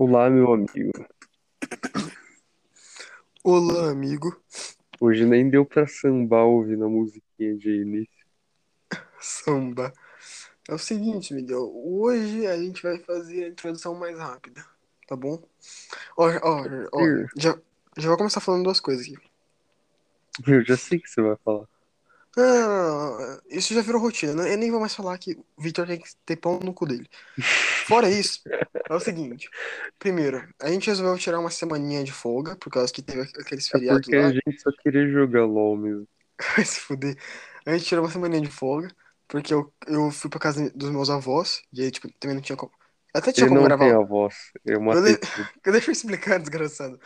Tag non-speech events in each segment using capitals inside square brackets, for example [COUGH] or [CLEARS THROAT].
Olá, meu amigo. Olá, amigo. Hoje nem deu pra sambar ouvindo a musiquinha de início. Samba. É o seguinte, Miguel. Hoje a gente vai fazer a introdução mais rápida, tá bom? Ó, ó, ó, já, já vou começar falando duas coisas aqui. Eu já sei o que você vai falar. Não, isso já virou rotina, né? Eu nem vou mais falar que o Victor tem que ter pão no cu dele. [LAUGHS] Fora isso, é o seguinte. Primeiro, a gente resolveu tirar uma semaninha de folga, por causa que teve aqueles É feriados porque lá. a gente só queria jogar LOL mesmo. [LAUGHS] Vai se fuder. A gente tirou uma semaninha de folga, porque eu, eu fui pra casa dos meus avós, e aí, tipo, também não tinha como. Até tinha Ele como não gravar. tem a voz. Eu Eu matei le- tudo. [LAUGHS] Deixa eu explicar, desgraçado.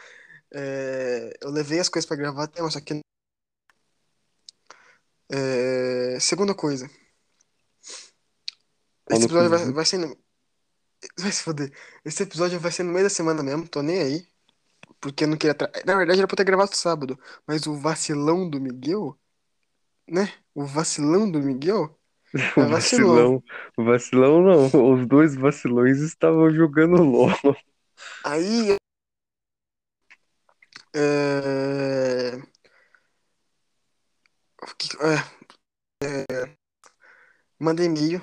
É, eu levei as coisas pra gravar até, mas só que. É, segunda coisa. Esse episódio vai, vai ser. Vai se foder. Esse episódio vai ser no meio da semana mesmo, tô nem aí. Porque eu não queria. Tra... Na verdade, era pra ter gravado sábado. Mas o vacilão do Miguel. Né? O vacilão do Miguel. O [LAUGHS] É vacilão. O vacilão não. Os dois vacilões estavam jogando LOL. Aí. É... o que- é, é, Manda e-mail.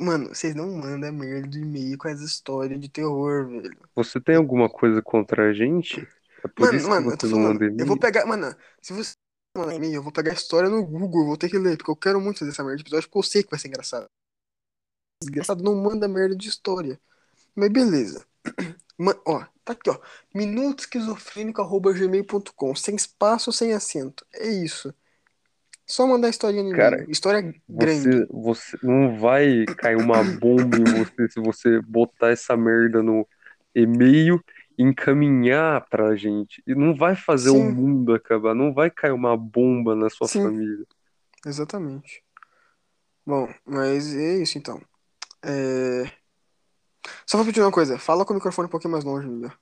Mano, vocês não mandam merda de e-mail com as histórias de terror, velho. Você tem alguma coisa contra a gente? É por Mano, isso mano, que eu tô você não falando. manda Eu vou pegar. Mano, se você mandar e-mail, eu vou pegar a história no Google. Eu vou ter que ler, porque eu quero muito fazer essa merda de episódio, porque eu sei que vai ser engraçado. Desgraçado não manda merda de história. Mas beleza. [CLEARS THROAT] Ma- ó, tá aqui, ó. minutosquizofrênico.gmail.com Sem espaço, sem acento. É isso. Só mandar a historinha no Cara. História grande. Você, você não vai cair uma bomba em você se você botar essa merda no e-mail e encaminhar pra gente. E não vai fazer o Sim. mundo acabar, não vai cair uma bomba na sua Sim. família. Exatamente. Bom, mas é isso então. É... Só vou pedir uma coisa. Fala com o microfone um pouquinho mais longe, Miguel.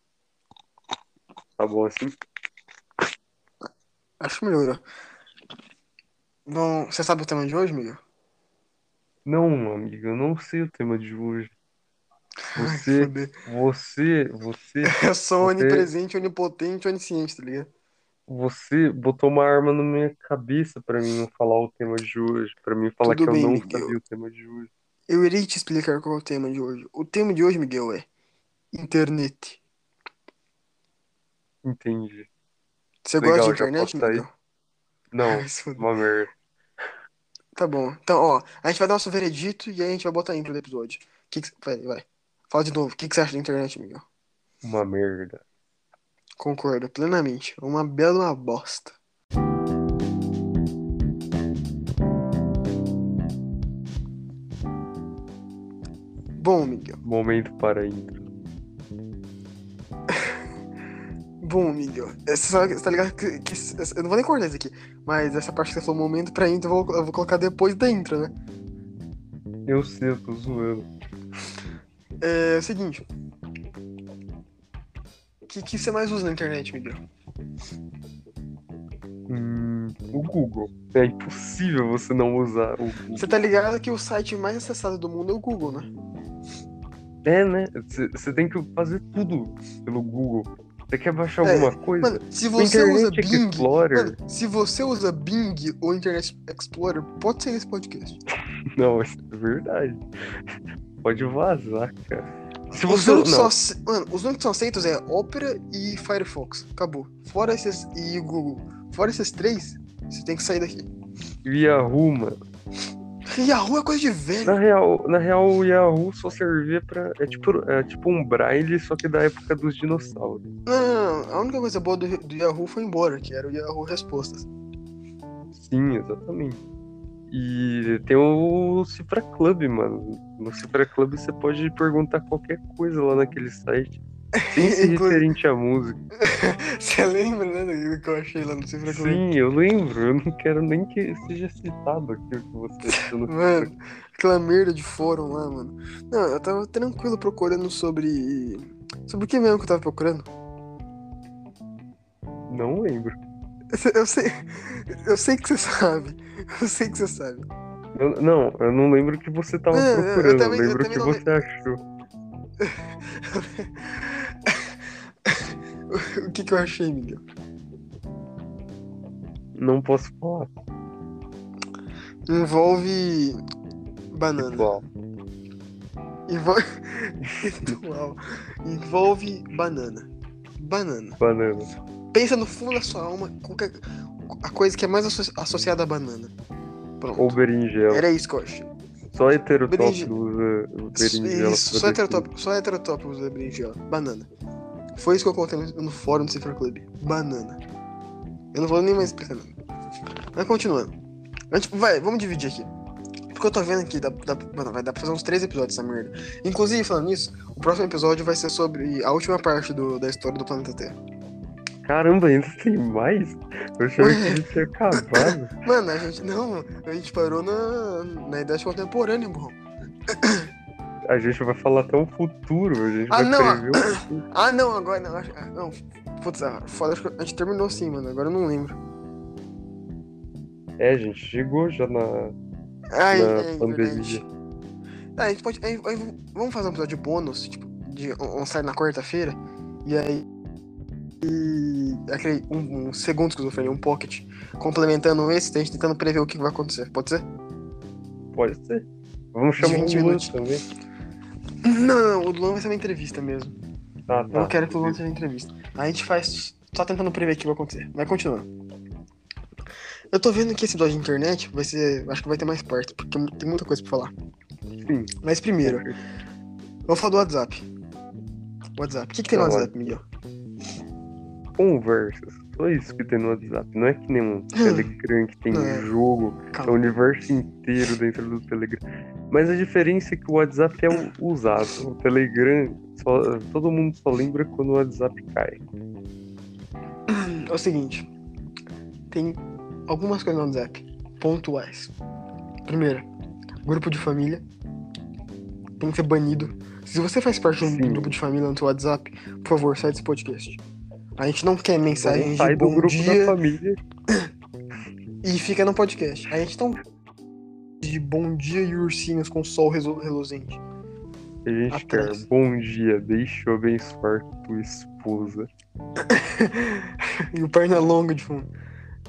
Tá bom assim? Acho melhor. Bom, você sabe o tema de hoje, Miguel? Não, amigo, eu não sei o tema de hoje. Ai, Você, foder. você, você, [LAUGHS] Eu sou você, onipresente, onipotente, onisciente, tá ligado? você botou uma arma na minha cabeça pra mim não falar o tema de hoje, pra mim falar que Tudo eu bem, não Miguel. sabia o tema de hoje. Eu irei te explicar qual é o tema de hoje. O tema de hoje, Miguel, é internet. Entendi. Você gosta de Legal, internet? Miguel? Não, Ai, uma merda. Tá bom. Então, ó, a gente vai dar nosso veredito e aí a gente vai botar a intro do episódio. Que que... Vai, vai. Fala de novo. O que, que você acha da internet, Miguel? Uma merda. Concordo plenamente. Uma bela uma bosta. Bom, Miguel. Momento para a intro. Bom, Miguel. Você sabe- você tá ligado que, que- Eu não vou nem cortar isso aqui. Mas essa parte que você falou momento pra intro, eu vou, eu vou colocar depois da intro, né? Eu sei, eu tô zoando. É o seguinte. O que, que você mais usa na internet, Miguel? Hum, o Google. É impossível você não usar o Google. Você tá ligado que o site mais acessado do mundo é o Google, né? É, né? Você tem que fazer tudo pelo Google. Você quer baixar É, alguma coisa? Mano, se você usa Internet Bing. Explorer. Mano, se você usa Bing ou Internet Explorer, pode ser esse podcast. [LAUGHS] Não, isso é verdade. Pode vazar, cara. Se Os únicos, só Não, ace- mano, os únicos aceitos é Opera e Firefox. Acabou. Fora esses. E Google. Fora esses três, você tem que sair daqui. Yahoo, mano. Yahoo é coisa de velho. Na real, na real, o Yahoo só servia pra. É tipo, é tipo um braille, só que da época dos dinossauros. Não, não, não. A única coisa boa do, do Yahoo foi embora, que era o Yahoo Respostas. Sim, exatamente. E tem o Cifra Club, mano. No Cifra Club você pode perguntar qualquer coisa lá naquele site. Sem ser Inclu- referente à música. [LAUGHS] Você lembra, né, do que eu achei lá no Cifra? Sim, eu lembro. Eu não quero nem que seja citado aqui o que você [LAUGHS] achou no Cifra Mano, aquela merda de fórum lá, mano. Não, eu tava tranquilo procurando sobre. Sobre o que mesmo que eu tava procurando? Não lembro. Eu sei- Eu sei, que você [LAUGHS] sabe. Eu sei que você sabe. Eu- não, eu não lembro o que você tava É, eu procurando. Eu, também- eu lembro o que não você achou. [LAUGHS] que, que eu achei, Miguel? Não posso falar. Envolve banana. Igual. Envolve... Ritual. [LAUGHS] Envolve banana. Banana. Banana. Pensa no fundo da sua alma qualquer... a coisa que é mais asso- associada à banana. Pronto. Ou berinjela. Era isso que eu achei. Só heterotópico Berinje- usa berinjela. Isso, só heterotópico, só heterotópico usa berinjela. Banana. Foi isso que eu coloquei no, fórum do Cifra Club. Banana. Eu não vou nem mais explicar nada. Mas continuando. Gente, vai, vamos dividir aqui. Porque eu tô vendo aqui, dá, dá, mano, vai dar pra fazer uns três episódios dessa merda. Inclusive, falando nisso, o próximo episódio vai ser sobre a última parte do, da história do planeta Terra. Caramba, ainda tem mais? Eu achava que tinha acabado. [LAUGHS] Mano, a gente não, a gente parou na, na idade contemporânea, burrão. A gente vai falar até o futuro, a gente Ah, vai não, prever o futuro. Ah, não, agora não. ah, Não, putz, ah, foda, acho que a gente terminou sim, mano. Agora eu não lembro. É, a gente chegou já na, Ai, na é, pandemia. verdade. Ah, a gente pode. aí- aí vamos fazer um episódio bônus, tipo, de um, um sai na quarta-feira. E aí. E aquele um, um segundo esquizofrenia, um pocket, complementando esse, a gente tentando prever o que vai acontecer. Pode ser? Pode ser. Vamos chamar 20 o Luan também. Não, não, o Luan vai ser uma entrevista mesmo. Eu tá. não quero que o Luan seja entrevista. A gente faz só tentando prever o que vai acontecer. Vai continuando. Eu tô vendo que esse episódio de internet vai ser. Acho que vai ter mais partes, porque tem muita coisa pra falar. Sim. Mas primeiro, vamos falar do WhatsApp. WhatsApp. O que, que tem no Tá, WhatsApp, Miguel? Conversas. Só isso que tem no WhatsApp. Não é que nem um Telegram que tem é. jogo, é o universo inteiro dentro do Telegram. Mas a diferença é que o WhatsApp é usado. O Telegram, só- todo mundo só lembra quando o WhatsApp cai. É o seguinte. Tem algumas coisas no WhatsApp. Pontuais. Primeiro, grupo de família. Tem que ser banido. Se você faz parte de um Sim. grupo de família no seu WhatsApp, por favor, sai desse podcast. A gente não quer mensagens de sai do bom grupo dia da família. e fica no podcast. A gente não de bom dia e ursinhos com sol reluzente. A gente Atrás. quer bom dia, deixa eu abençoar tua esposa. [LAUGHS] e o perna longa de fundo.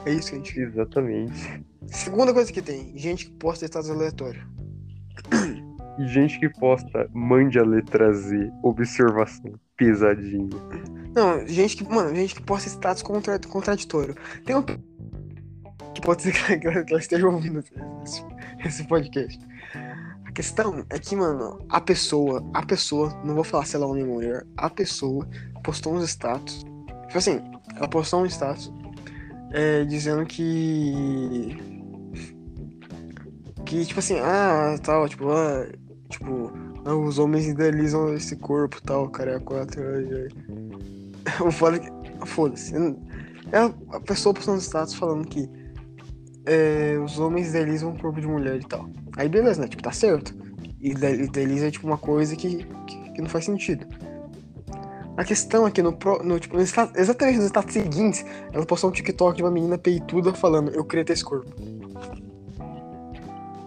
É isso que a gente quer. Exatamente. Segunda coisa que tem, gente que posta status aleatório. E gente que posta, mande a letra Z, observação, pesadinha. Não, gente que, mano, gente que posta status contra, contraditório. Tem um que pode ser [LAUGHS] que ela, que ela esteja ouvindo esse, esse podcast. A questão é que, mano, a pessoa, a pessoa, não vou falar se ela é homem ou mulher, a pessoa postou uns status. Tipo assim, ela postou um status é, dizendo que. Que, tipo assim, ah, tal, tipo, ah, tipo, ah, os homens idealizam esse corpo tal, cara, é quatro, ai, ai. O foda é que. Foda-se. É a pessoa postando status falando que é, os homens idealizam o corpo de mulher e tal. Aí beleza, né? Tipo, tá certo. Ide- Idealiza é tipo uma coisa que, que, que não faz sentido. A questão é que no, no, tipo, no exatamente nos status seguintes, ela postou um TikTok de uma menina peituda falando, eu queria ter esse corpo.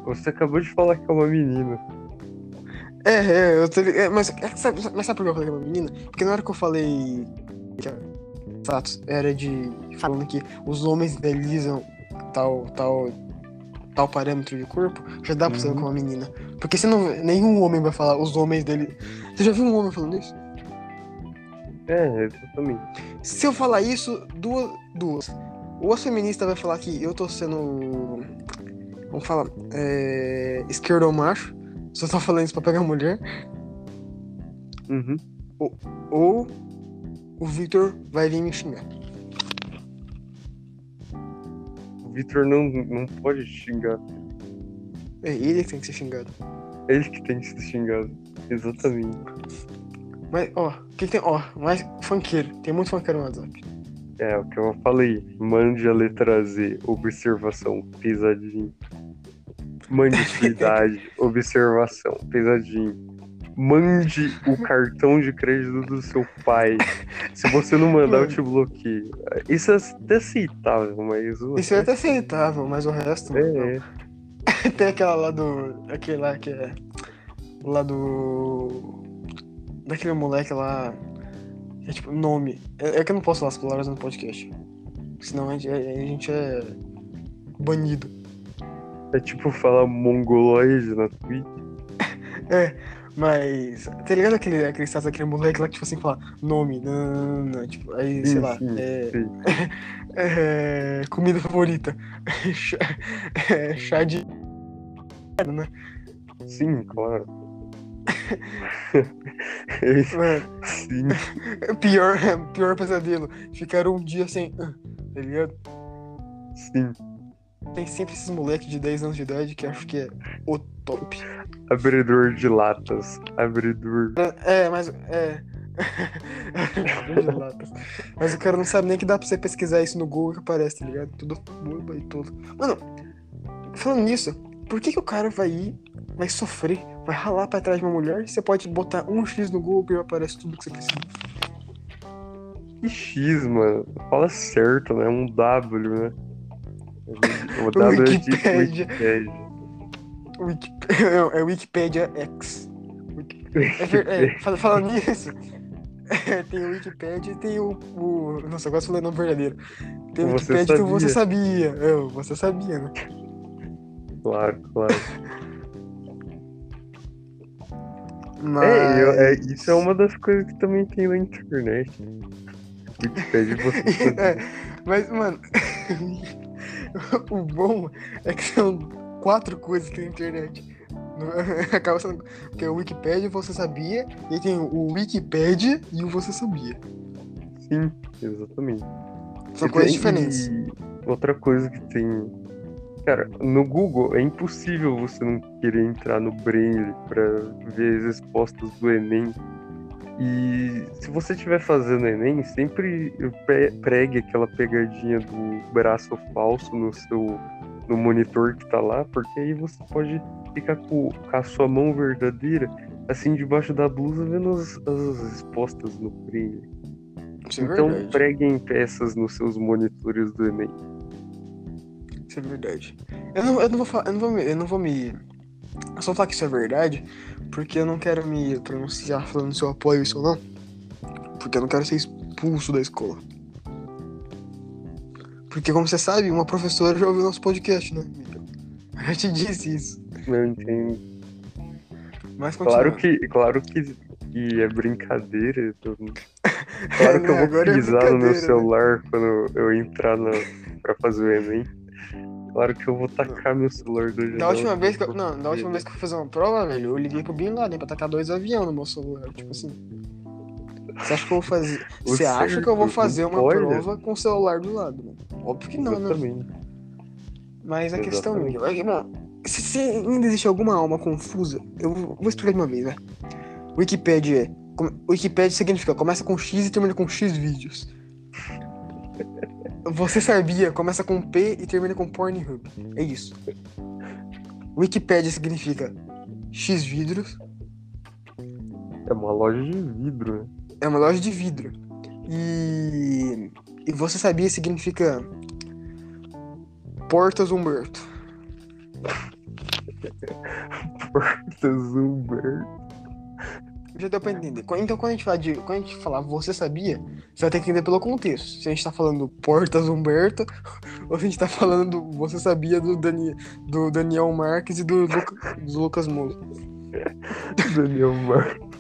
Você acabou de falar que é uma menina. É, é, eu tô, é, mas, é, sabe, mas sabe por que eu falei é uma menina? Porque na hora que eu falei que a status era de falando que os homens idealizam tal, tal, tal parâmetro de corpo, já dá pra Uhum. que é uma menina. Porque você não, nenhum homem vai falar os homens dele. Você já viu um homem falando isso? É, exatamente. Se eu falar isso, duas. duas. Ou a feminista vai falar que eu tô sendo. Vamos falar. É, esquerdo ou macho. Só tô falando isso pra pegar mulher. Uhum. Ou o Victor vai vir me xingar. O Victor não, não pode xingar. É ele que tem que ser xingado. É ele que tem que ser xingado. Exatamente. Mas, ó, o que, que tem? Ó, mais funkeiro. Tem muito funkeiro no WhatsApp. É, o que eu falei. Mande a letra Z, observação, pesadinho. Mande sua [LAUGHS] idade, observação, pesadinho. Mande o cartão de crédito do seu pai. Se você não mandar, eu te bloqueio. Isso é até aceitável, mas. o Isso é até aceitável, mas o resto. É, é. [LAUGHS] Tem aquela lá do. Aquele lá que é. Lá do. Daquele moleque lá. É tipo, nome. É, é que eu não posso falar as palavras no podcast. Senão a gente, a gente é banido. É tipo falar mongoloide na Twitch. [LAUGHS] É, mas. Tá ligado aquele, aquele status, aquele moleque lá que, tipo assim, fala nome, nanana, tipo, aí, sei Sim, lá. sim, é, sim. [LAUGHS] é, comida favorita. [LAUGHS] chá, é, chá de. Né? Sim, claro. Mano, Sim, pior, pior pesadelo. Ficaram um dia sem. ah, Tá ligado? sim. Tem sempre esses moleques de 10 anos de idade que acho que é o top. Abridor de latas. Abridor. É, mas. É. [LAUGHS] De latas. mas o cara não sabe nem que dá pra você pesquisar isso no Google que aparece, tá ligado? Tudo burba e tudo. Mano, falando nisso, por que, que o cara vai ir, vai sofrer, vai ralar pra trás de uma mulher você pode botar um X no Google e aparece tudo que você precisa? Que X, mano. Fala certo, né? Um W, né? [LAUGHS] O W é de Wikipédia. Wikipédia. Wiki... É Wikipedia X. É é, fal- falando nisso, [LAUGHS] tem o Wikipedia e tem o, o. Nossa, agora eu falei o nome verdadeiro. Tem o Você Wikipedia que você sabia. É, o você sabia, né? Claro, claro. Mas... [LAUGHS] É, eu- é, isso é uma das coisas que também tem na internet. Wikipédia você sabia. É, mas, mano, [LAUGHS] o bom é que são quatro coisas que tem na internet. [LAUGHS] Acaba sendo. Porque o Wikipedia você sabia, e aí tem o Wikipedia e o você sabia. Sim, exatamente. São E coisas tem- diferentes. e outra coisa que tem. Cara, no Google é impossível você não querer entrar no Braille pra ver as respostas do Enem. E se você estiver fazendo Enem, sempre pregue aquela pegadinha do braço falso no seu no monitor que tá lá, porque aí você pode ficar com, com a sua mão verdadeira assim debaixo da blusa vendo as, as respostas no Braille. Isso é então verdade. preguem peças nos seus monitores do Enem. Isso é verdade. Eu não, eu não vou falar, eu não vou me. Eu não vou me. Eu só falar que isso é verdade, porque eu não quero me pronunciar falando se eu apoio isso ou não. Porque eu não quero ser expulso da escola. Porque, como você sabe, uma professora já ouviu nosso podcast, né? Eu te disse isso. Eu entendo. Mas Claro que, claro que, que é brincadeira. não- Claro [LAUGHS] que eu Né, vou agora é pisar no meu né? celular quando eu entrar na, pra fazer o Enem. Claro que eu vou tacar meu celular do Da última vez que eu, não, da última vez que eu fui fazer uma prova, velho, eu liguei pro Bin Laden pra tacar dois aviões no meu celular. Tipo assim. Você acha que eu vou fazer. Você acha que eu vou fazer uma prova com o celular do lado, mano? Óbvio que não, né? Exatamente. Mas a questão, Exatamente. Miguel, é que, bom, se, se ainda existe alguma alma confusa, eu vou, vou explicar de uma vez, né? Wikipedia é. Wikipedia significa começa com X e termina com X vídeos. Você sabia, começa com P e termina com Pornhub. É isso. Wikipedia significa X vidros, É uma loja de vidro, né? é uma loja de vidro. E. E você sabia significa. Portas Humberto. [LAUGHS] Portas Humberto. Já deu pra entender. Qu- Então, quando a gente fala de. Quando a gente falar você sabia, você vai ter que entender pelo contexto. Se a gente tá falando Portas Humberto, [LAUGHS] ou se a gente tá falando do você sabia do, Dani, do Daniel Marques e do, Luca- do Lucas Moura. [LAUGHS] Daniel Marques.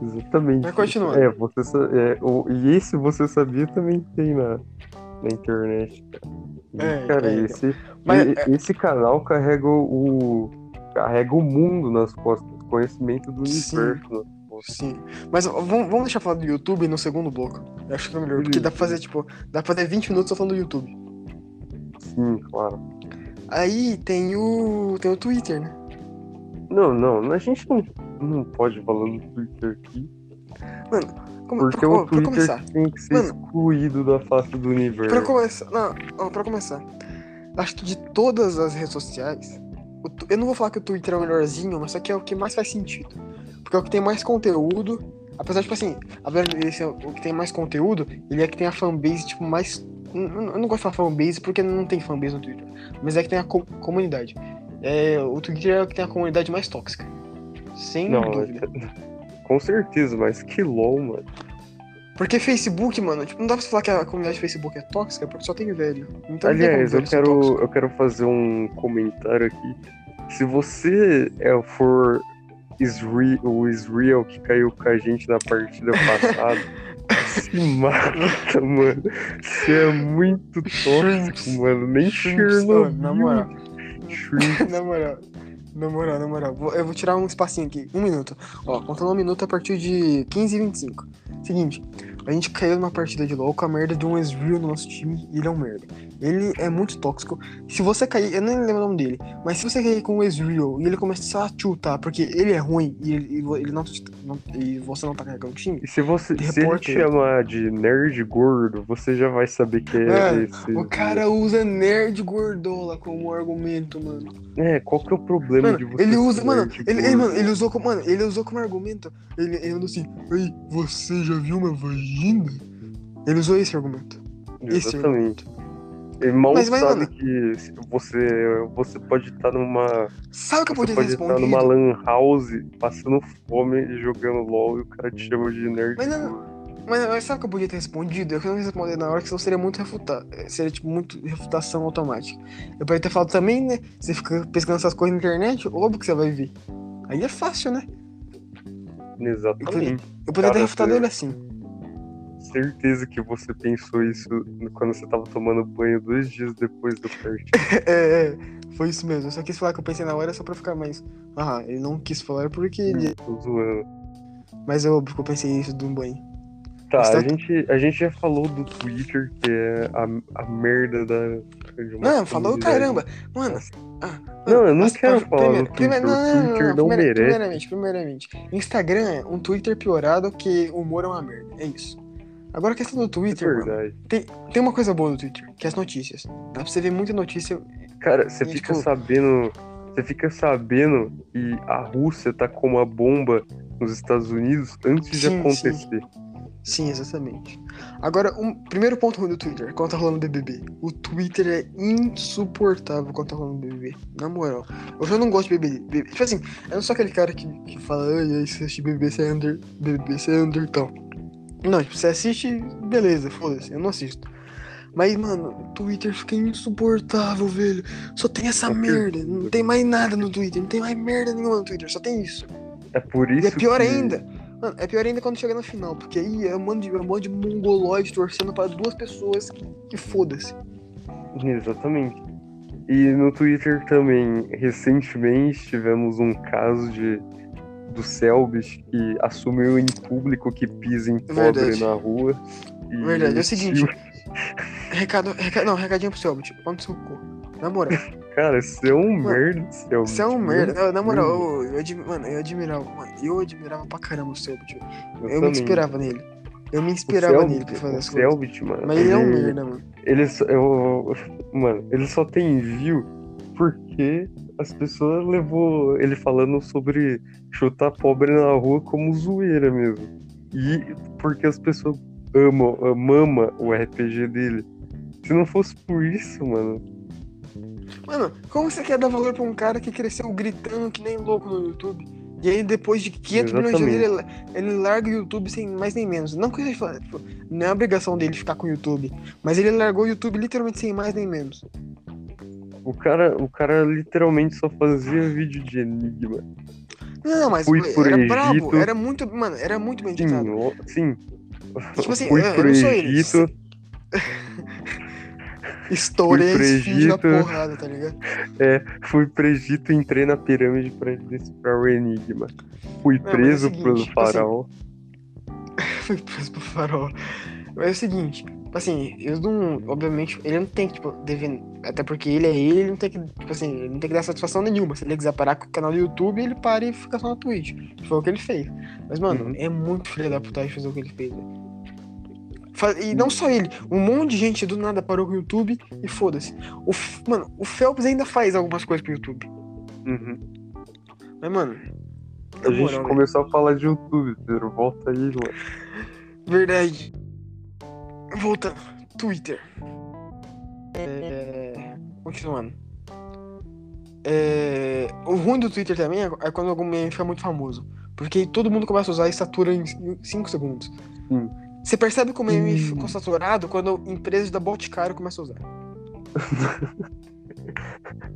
Exatamente. Mas continua. É, você é, o, e esse você sabia também tem na, na internet, cara. E, É, cara, é, esse, Mas, esse canal carrega o, carrega o mundo nas costas, conhecimento do Sim. universo costas. Sim. Mas vamos, vamos deixar falar do YouTube no segundo bloco. Eu acho que é melhor. Porque dá pra fazer, tipo, dá pra fazer 20 minutos só falando do YouTube. Sim, claro. Aí tem o. tem o Twitter, né? Não, não, a gente não, não pode falar no Twitter aqui, Como, porque pra, o Twitter começar. tem que ser Mano, excluído da face do universo. Pra começar. Não, pra começar. Acho que de todas as redes sociais. Eu não vou falar que o Twitter é o melhorzinho, mas só que é o que mais faz sentido. Porque é o que tem mais conteúdo. Apesar de, tipo assim, de esse é o que tem mais conteúdo, ele é que tem a fanbase, tipo, mais. Eu não eu não gosto de falar fanbase porque não tem fanbase no Twitter. Mas é que tem a co- comunidade. É, o Twitter é o que tem a comunidade mais tóxica. Sem Não, dúvida. [LAUGHS] com certeza, mas que LOL, mano. Porque Facebook, mano, tipo, não dá pra você falar que a comunidade do Facebook é tóxica, porque só tem velho. Então Aliás, eu quero, eu quero fazer um comentário aqui. Se você é, for Israel, o Israel que caiu com a gente na partida passada, [LAUGHS] se mata, mano. Você é muito tóxico, mano. Nem Chernobyl. ó, [LAUGHS] na moral. Na moral. Na moral, na moral. Eu vou tirar um espacinho aqui. Um minuto. Ó, contando um minuto a partir de 15 e 25. Seguinte, a gente caiu numa partida de LOL com a merda de um Ezreal no nosso time e ele é um merda. Ele é muito tóxico. Se você cair, eu nem lembro o nome dele, mas se você cair com o Ezreal e ele começar a chutar porque ele é ruim e ele, ele não, não- e você não tá carregando o time, E se você se ele te chamar de nerd gordo, você já vai saber que é Mano, esse. o cara usa nerd gordola como argumento, mano. É, qual que é o problema Mano, de você ele usa, mano, ele, ele, mano, ele usou como, mano, ele usou como argumento. Ele, ele mandou assim, Ei, você já viu uma vagina? Ele usou esse argumento. Esse Exatamente. Ele mal Mas- mas, sabe mano- que você, você pode estar numa. Sabe o que eu podia ter pode estar numa lan house passando fome e jogando LOL e o cara te chama de nerd. Mas não, mas, mas sabe o que eu podia ter respondido? Eu não quis responder na hora, que senão seria muito refutar. Seria tipo muito refutação automática. Eu poderia ter falado também, né? Você fica pesquisando essas coisas na internet, óbvio que você vai ver. Aí é fácil, né? Exatamente. Eu poderia ter Cara, refutado você- ele assim. Certeza que você pensou isso quando você tava tomando banho dois dias depois do partido. [LAUGHS] É, é, foi isso mesmo. Eu só quis falar que eu pensei na hora só pra ficar mais. Ah, ele não quis falar porque ele. Tô zoando. Mas é que eu pensei isso do banho. Tá, Mas a tá- gente, a gente já falou do Twitter, que é a, a merda da. de Não, falou caramba. Mano. ah, Não, eu não mas, quero falar primeiro- do primeiro- Twitter, o Twitter não primeira- merece. Primeiramente, primeiramente. Instagram é um Twitter piorado que o humor é uma merda. É isso. Agora a questão do É Twitter, mano, verdade. tem uma coisa boa do Twitter, que é as notícias. Dá pra você ver muita notícia. Cara, você E, fica tipo- sabendo. Você fica sabendo que a Rússia tá com uma bomba nos Estados Unidos antes de Sim, acontecer. Sim, exatamente. Agora, um primeiro ponto ruim do Twitter, quando tá rolando BBB. O Twitter é insuportável quando tá rolando BBB. Na moral. Eu já não gosto de BBB. Tipo assim, eu não sou aquele cara que, que fala, ai, assistir BBB, você é under, BBB, você é undertale. Não, tipo, você assiste, beleza, foda-se, eu não assisto. Mas, mano, o Twitter fica insuportável, velho. Só tem essa É merda. Não tem mais nada no Twitter. Não tem mais merda nenhuma no Twitter. Só tem isso. É por isso E é pior que... ainda. Mano, é pior ainda quando chega no final, porque aí é um monte de, é um monte de mongoloide torcendo para duas pessoas que, que foda-se. Exatamente. E no Twitter também, recentemente, tivemos um caso de do Selbit que assumiu em público que pisa em pobre Verdade. na rua. Verdade, é o seguinte. Recado, recado, não, recadinho pro Selbit, pão no seu cu. Na moral, Cara, você é um Mano, merda, Selbit. você é um meu merda. Na- Na moral, eu, eu, admi- mano, eu admirava, mano, eu admirava pra caramba o Selbit. Eu, eu me inspirava nele. Eu me inspirava Selbit- nele pra fazer as coisas. Selbit, mano. Mas ele é um merda, mano. Ele só, eu, mano, ele só tem view porque as pessoas levou ele falando sobre chutar pobre na rua como zoeira mesmo. E porque as pessoas amam, mama o RPG dele. Se não fosse por isso, mano. Mano, como você quer dar valor pra um cara que cresceu gritando que nem louco no YouTube? E aí, depois de 500 milhões de Exatamente. anos, ele, ele larga o YouTube sem mais nem menos. Não que tipo, não é obrigação dele ficar com o YouTube. Mas ele largou o YouTube literalmente sem mais nem menos. O cara, o cara literalmente só fazia vídeo de enigma. Não, mas Fui pro era Egito. brabo, era muito, mano, era muito bem Sim, editado. ó, sim. Tipo assim, Fui eu- eu pro não sou ele. Egito. [LAUGHS] Estourei fui esse na Egito. porrada, tá ligado? É, fui pro Egito e entrei na pirâmide pra decifrar o enigma. Fui mas é o preso seguinte, pelo tipo assim, faraó. [LAUGHS] Foi preso pro farol. Mas é o seguinte, assim, eu não. Obviamente, ele não tem que, tipo, dever. Até porque ele é ele, ele não tem que. Tipo assim, ele não tem que dar satisfação nenhuma. Se ele quiser parar com o canal do YouTube, ele para e fica só na Twitch. Foi o que ele fez. Mas, mano, Uhum. é muito filho da putagem fazer o que ele fez, velho. E não só ele, um monte de gente do nada parou com o YouTube e foda-se. O, mano, o Phelps ainda faz algumas coisas pro YouTube. Uhum. Mas, mano. A gente moral, velho. começou a falar de YouTube, Pedro. Volta aí, mano. Verdade. Voltando. Twitter. É... Continuando. É... O ruim do Twitter também é é quando algum meme fica muito famoso. Porque todo mundo começa a usar e satura em 5 segundos. Sim. Você percebe como o meme Hum. ficou saturado quando empresas da Boticário começam a usar. [LAUGHS]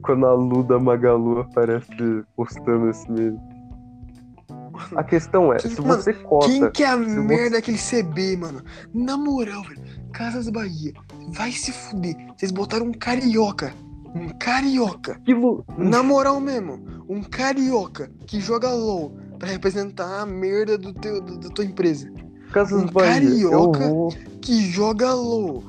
Quando a Lu da Magalu aparece postando esse meme. A questão é, se Mano, você cota. Quem que é a se você- merda daquele CB, mano? Na moral, velho. Casas Bahia. Vai se fuder. Vocês botaram um carioca. Um carioca. Aquilo. Na moral mesmo. Um carioca que joga LOL pra representar a merda do teu, do- da tua empresa. Casas um Bahia. carioca- vou. Que joga LOL.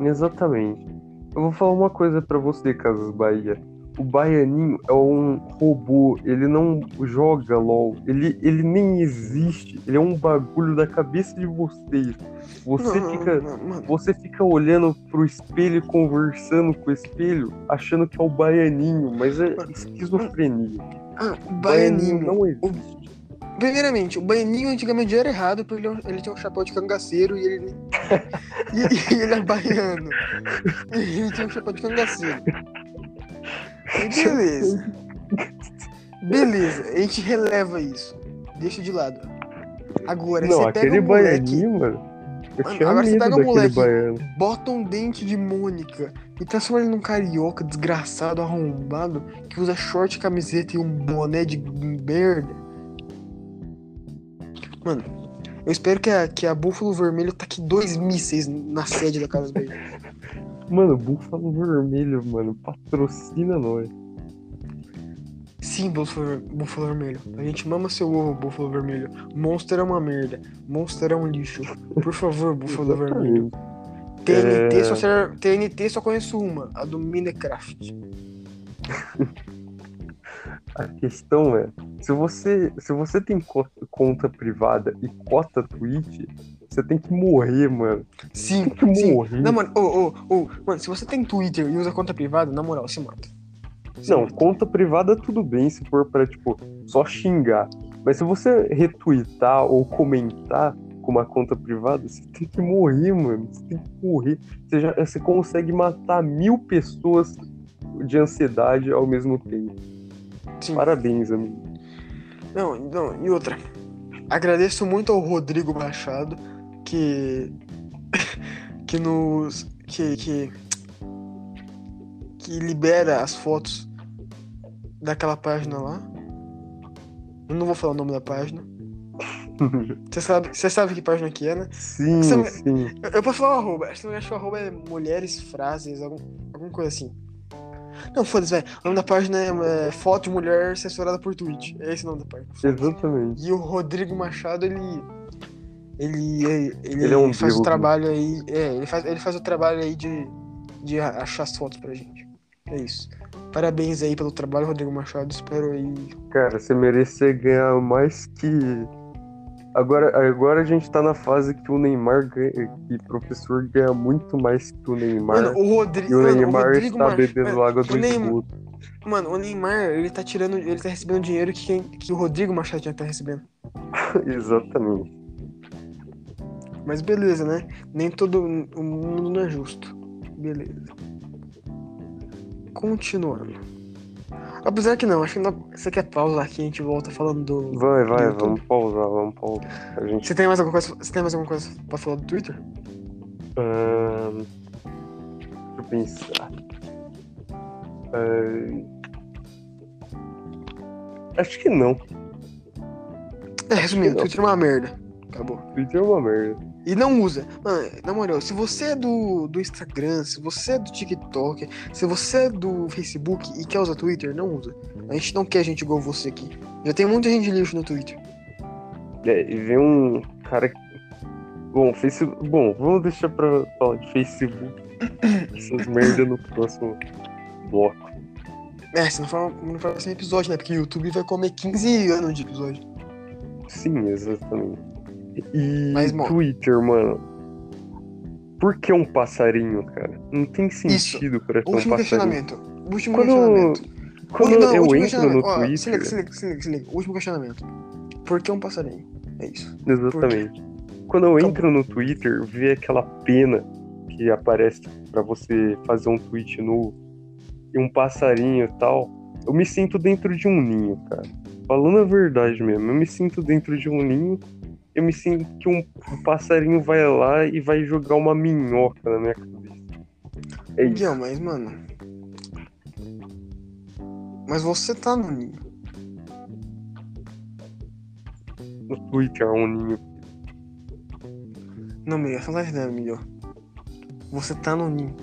Exatamente. Eu vou falar uma coisa pra você, Casas Bahia. O Baianinho é um robô, ele não joga LOL, ele, ele nem existe, ele é um bagulho da cabeça de vocês. Você Não, fica. não. Você fica olhando pro espelho e conversando com o espelho, achando que é o baianinho, mas é esquizofrenia. Ah, O baianinho. não existe. Primeiramente, o baianinho antigamente era errado porque ele, ele tinha um chapéu de cangaceiro e ele. [LAUGHS] e, e ele é baiano. E ele tinha um chapéu de cangaceiro. Beleza. Beleza, a gente releva isso. Deixa de lado. Agora, Não, você pega aquele um moleque, mano. Eu Mano, tinha agora você pega um moleque- baiano. bota um dente de Mônica e transforma ele num carioca desgraçado, arrombado, que usa short, camiseta e um boné de merda. Mano, eu espero que a, que a Búfalo Vermelho taque dois mísseis na sede da Casa Bahia. [LAUGHS] Mano, Búfalo Vermelho, mano, patrocina nós. Sim, Búfalo, Búfalo Vermelho. A gente mama seu ovo, Búfalo Vermelho. Monster é uma merda. Monster é um lixo. Por favor, Búfalo Vermelho. TNT, É. só serve- TNT só conheço uma, a do Minecraft. [LAUGHS] A questão é, se você, se você tem co- conta privada e cota Twitch, você tem que morrer, mano. Sim, Tem que sim. morrer. Não, mano, ô, ô, ô, mano, se você tem Twitter e usa conta privada, na moral, se mata. Se Não, mata. conta privada tudo bem se for pra, tipo, só xingar. Mas se você retweetar ou comentar com uma conta privada, você tem que morrer, mano. Você tem que morrer. Você, já, você consegue matar mil pessoas de ansiedade ao mesmo tempo. Sim. Parabéns, amigo. Não, não, e outra. Agradeço muito ao Rodrigo Machado que. que nos. que. que. que libera as fotos daquela página lá. Eu não vou falar o nome da página. [LAUGHS] Você sabe, você sabe que página que é, né? sim, Você- sim. Eu, eu posso falar o arroba, acho que o arroba é mulheres, frases, algum, alguma coisa assim. Não, foda-se, velho. O nome da página é, é Foto de Mulher Censurada por Twitch. É esse o nome da página. Exatamente. E o Rodrigo Machado, ele. Ele, ele, Ele é um faz deus, o trabalho aí. É, ele faz, ele faz o trabalho aí de, de achar as fotos pra gente. É isso. Parabéns aí pelo trabalho, Rodrigo Machado. Espero aí. Cara, você merecia ganhar mais que. Agora, agora a gente tá na fase que o Neymar ganha, que o professor ganha muito mais que o Neymar. Mano, o Rodrigo. e o mano, Neymar Rodrigo está bebendo mano, água o do Neymar- esgoto. Mano, o Neymar, ele tá tirando. Ele tá recebendo dinheiro que, quem, que o Rodrigo Machado que tá recebendo. [LAUGHS] Exatamente. Mas beleza, né? Nem todo o mundo não é justo. Beleza. Continuando. Apesar que não, acho que não, você quer pausa aqui, a gente volta falando do. Vai, vai, YouTube. vamos pausar, vamos pausar. A gente. Você tem mais alguma coisa? Você tem mais alguma coisa pra falar do Twitter? ahn, deixa eu pensar. Ahn, acho que não. É, resumindo, não. Twitter é uma merda. Acabou. Twitter é uma merda. E não usa. Mano, na moral, se você é do, do Instagram, se você é do TikTok, se você é do Facebook e quer usar Twitter, não usa. A gente não quer gente igual você aqui. Já tem muita gente lixo no Twitter. É, e vem um cara. que- Bom, Facebook. Bom, vamos deixar pra falar de Facebook. Essas [COUGHS] merdas no próximo bloco. É, se não for no próximo episódio, né? Porque o YouTube vai comer 15 anos de episódio. Sim, exatamente. E Mas, bom. Twitter, mano. Por que um passarinho, cara? Não tem sentido pra ter um Último passarinho. questionamento. Último Quando, questionamento. quando Não, eu entro no. Ó, Twitter. Se liga, se liga, se liga, se liga. Último questionamento. Por que um passarinho? É isso. Exatamente. Quando eu entro no Twitter, vê aquela pena que aparece pra você fazer um tweet novo e um passarinho e tal, eu me sinto dentro de um ninho, cara. falando a verdade mesmo, eu me sinto dentro de um ninho, eu me sinto que um, um passarinho vai lá e vai jogar uma minhoca na minha cabeça. É isso. Miguel, mas, mano. Mas você tá no ninho. No Twitter, um ninho. Não, Miguel, fala a verdade, Miguel. Você tá no ninho.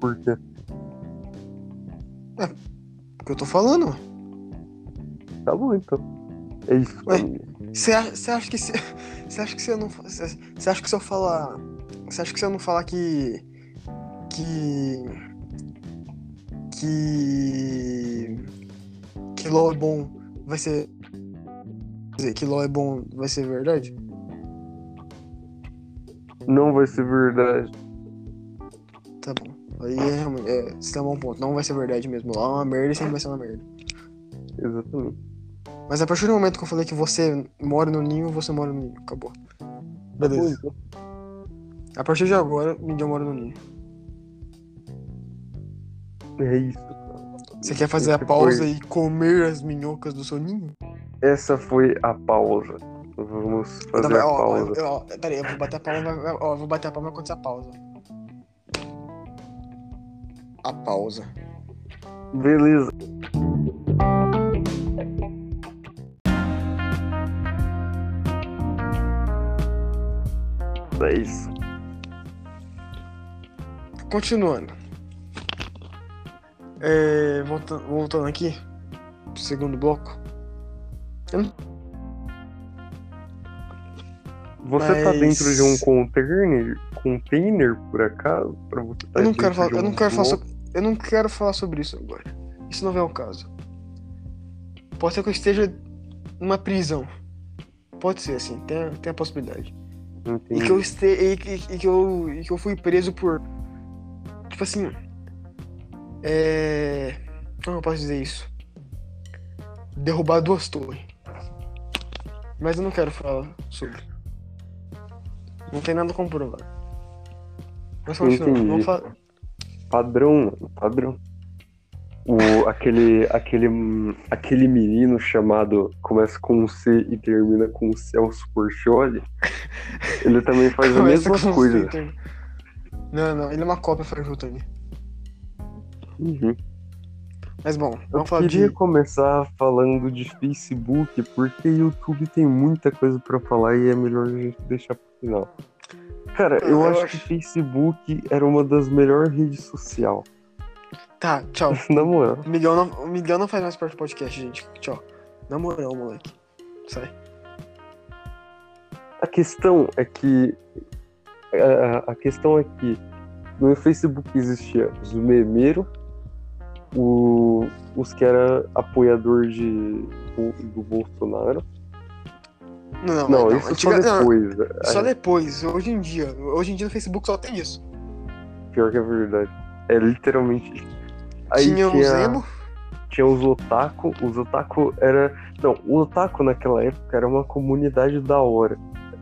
Por quê? O que eu tô falando? Tá bom, então. É isso, Ué. família. Você acha, que se, [LAUGHS] você acha que se eu não você acha que se eu falar você acha que se eu não falar que que que que LOL é bom vai ser quer dizer, que LOL é bom vai ser verdade? Não vai ser verdade. Tá bom. Aí é, realmente- é, você tem um bom ponto. Não vai ser verdade mesmo. LOL é uma merda e sempre vai ser uma merda. Exatamente. Mas a partir do momento que eu falei que você mora no ninho, você mora no ninho. Acabou. Beleza. Bom, A partir de agora, Miguel mora no ninho. então, É isso. Você quer fazer a Esse pausa foi- e comer as minhocas do seu ninho? Essa foi a pausa. Vamos fazer a ó, pausa. ó, peraí, eu vou bater a palma, ó, eu vou bater a palma quando a pausa. A pausa. Beleza. É isso. Continuando. É, voltando, voltando aqui pro segundo bloco. Você tá Mas- dentro de um container, container por acaso? Pra você tá Eu não quero falar, de eu não um quero falar sobre, eu não quero falar sobre isso agora. Isso não vem ao caso. Pode ser que eu esteja numa prisão. Pode ser assim, tem, tem a possibilidade. E que eu este, e, que- e que eu e que eu fui preso por tipo assim, é, como eu posso dizer isso? Derrubar duas torres. Mas eu não quero falar sobre. Não tem nada comprovado. Mas continua, vamos falar. Padrão, padrão. O, aquele, aquele, aquele menino chamado começa com um C e termina com Celso Portioli, ele também faz a mesma coisa. C, Não, não, ele é uma cópia fajuta ali. Uhum. Mas bom, Eu vamos falar queria de. começar falando de Facebook, porque YouTube tem muita coisa pra falar e é melhor a gente deixar pro final. Cara, Ah, eu, eu acho, acho- que Facebook era uma das melhores redes sociais. Tá, tchau. [LAUGHS] Na moral. O Miguel não, o Miguel não faz mais parte do podcast, gente. Tchau. Na moral, moleque. Sai. A questão é que. A, a questão é que no Facebook existia os memeiros, o, os que era apoiador de, do, do Bolsonaro. Não, Não, não, isso antiga- só não, depois. Só É, depois, hoje em dia. Hoje em dia no Facebook só tem isso. Pior que é verdade. É literalmente isso. Aí tinha, o Zemo. tinha os otaku. Os otaku era. Não, o otaku naquela época era uma comunidade da hora.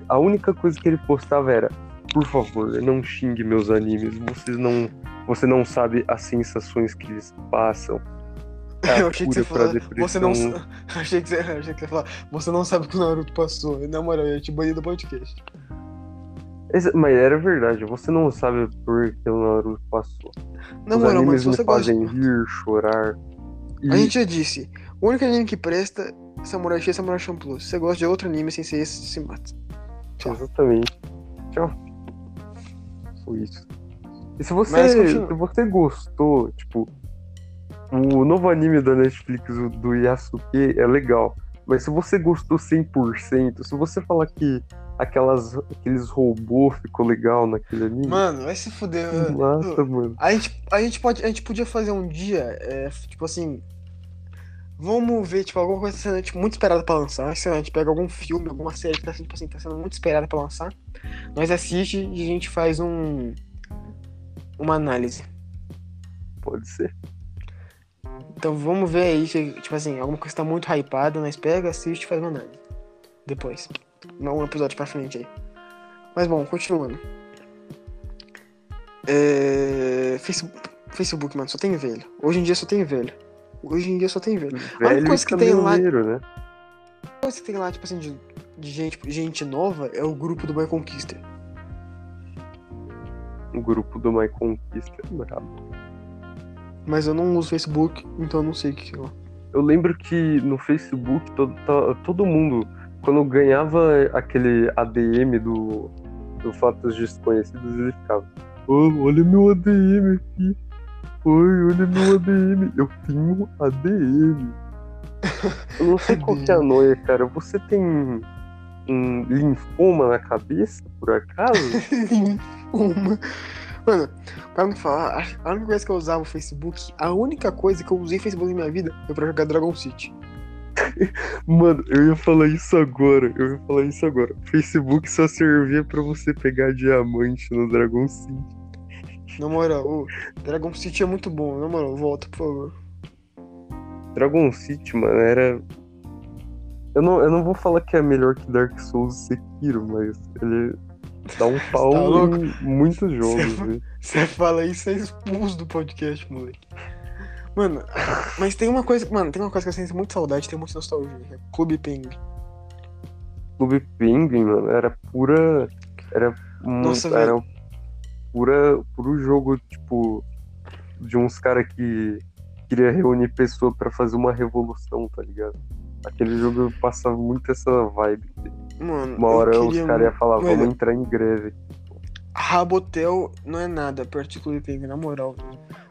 A única coisa que ele postava era: por favor, não xingue meus animes. Vocês não. Você não sabe as sensações que eles passam. [LAUGHS] É [LAUGHS] Eu achei que você falou. Você não. Achei que você, achei que você ia falar. Você não sabe o que o Naruto passou. Na moral, eu ia te banir do podcast. Mas era verdade, você não sabe por que o Naruto passou. Os moral, mano, animes se me você gosta. fazem rir, chorar. E A gente já disse. O único anime que presta é Samurai X e Samurai Champloo. Se você gosta de outro anime sem ser esse, se mata. Tchau. Exatamente. Tchau. Foi isso. E se Mas você, se você gostou, tipo, o novo anime da Netflix do Yasuke é legal. Mas se você gostou 100%, se você falar que aquelas, aqueles robôs ficou legal naquele anime, Mano, vai se fuder. que massa, mano. A gente, a gente pode, a gente podia fazer um dia, é, tipo assim, vamos ver tipo alguma coisa sendo tipo, muito esperada pra lançar, sei lá, a gente pega algum filme, alguma série que tá, sendo, tipo assim, tá sendo muito esperada pra lançar, nós assiste e a gente faz um uma análise. Pode ser. Então vamos ver aí, tipo assim, alguma coisa que tá muito hypada, nós pega, assiste e faz uma análise. Depois. Não um episódio pra frente aí. Mas bom, continuando. É... Facebook, Facebook, mano, só tem velho. Hoje em dia só tem velho. Hoje em dia só tem velho. Velho coisa e que tem lá- né? A coisa que tem lá, tipo assim, de, de gente, gente nova é o grupo do My Conquista. O grupo do My Conquista é brabo. Mas eu não uso Facebook, então eu não sei o que é lá. Eu lembro que no Facebook todo, to- todo mundo, quando ganhava aquele ADM do, do Fatos Desconhecidos, ele ficava: "Oh, olha meu ADM aqui. Oi, olha meu ADM. Eu tenho ADM. Eu não sei qual que é a [LAUGHS] noia, cara. Você tem um linfoma na cabeça, por acaso? [LAUGHS] Uma. Mano, pra me falar, a- a única coisa que eu usava o Facebook, a única coisa que eu usei Facebook na minha vida foi pra jogar Dragon City. Mano, eu ia falar isso agora. Eu ia falar isso agora. Facebook só servia pra você pegar diamante no Dragon City. Na moral, o Dragon City é muito bom. Na moral, volta, por favor. Dragon City, mano, era. Eu não, eu não vou falar que é melhor que Dark Souls e Sekiro, mas ele dá um [LAUGHS] pau tá em muitos jogos? Você fala isso, é expulso do podcast, moleque. Mano, [LAUGHS] mas tem uma coisa. Mano, tem uma coisa que eu sinto muito saudade, tem muita nostalgia. É Clube Ping. Clube Penguin, mano, era pura. Era. Nossa, era velho. pura, puro jogo, tipo. De uns caras que queria reunir pessoas pra fazer uma revolução, tá ligado? Aquele jogo passava muito essa vibe. Mano, Uma hora os caras iam muito- falar, vamos entrar em greve. Rabotel não é nada perto de Clube Penguin, na moral.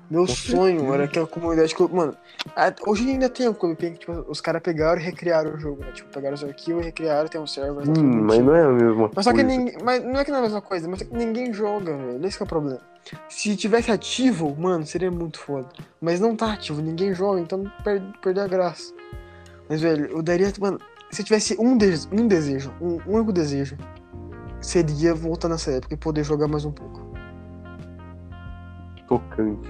Meu sonho era aquela comunidade que. Mano, a- hoje ainda tem o Clube Penguin, tipo, os caras pegaram e recriaram o jogo, né? Tipo, pegaram os arquivos e recriaram, tem um server. Hum, mas não é a mesma Mas só que coisa. ninguém. Mas não é que não é a mesma coisa, mas só que ninguém joga, velho. Esse que é o problema. Se tivesse ativo, mano, seria muito foda. Mas não tá ativo, ninguém joga, então per perdeu a graça. Mas, velho, eu daria. Mano, se eu tivesse um, de um desejo, um único desejo, seria voltar nessa época e poder jogar mais um pouco. Tocante.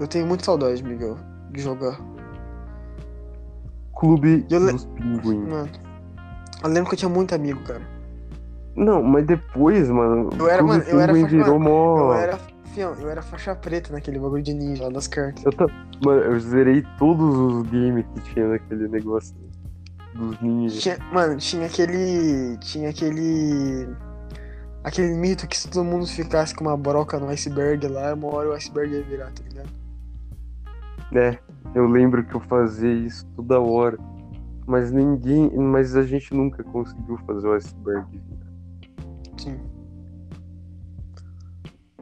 Eu tenho muita saudade, Miguel, de jogar. Clube Eu le- dos Pinguins. Mano, eu lembro que eu tinha muito amigo, cara. Não, mas depois, mano. Eu era- mano, eu era faixa- virou mó. Eu era. Fião, eu era faixa preta naquele bagulho de ninja lá das cartas. Eu ta- Mano, eu zerei todos os games que tinha naquele negócio dos ninjas. Tinha, mano, tinha aquele. Tinha aquele. Aquele mito que se todo mundo ficasse com uma broca no iceberg lá, uma hora o iceberg ia virar, tá ligado? É, eu lembro que eu fazia isso toda hora. Mas ninguém. Mas a gente nunca conseguiu fazer o iceberg. Sim.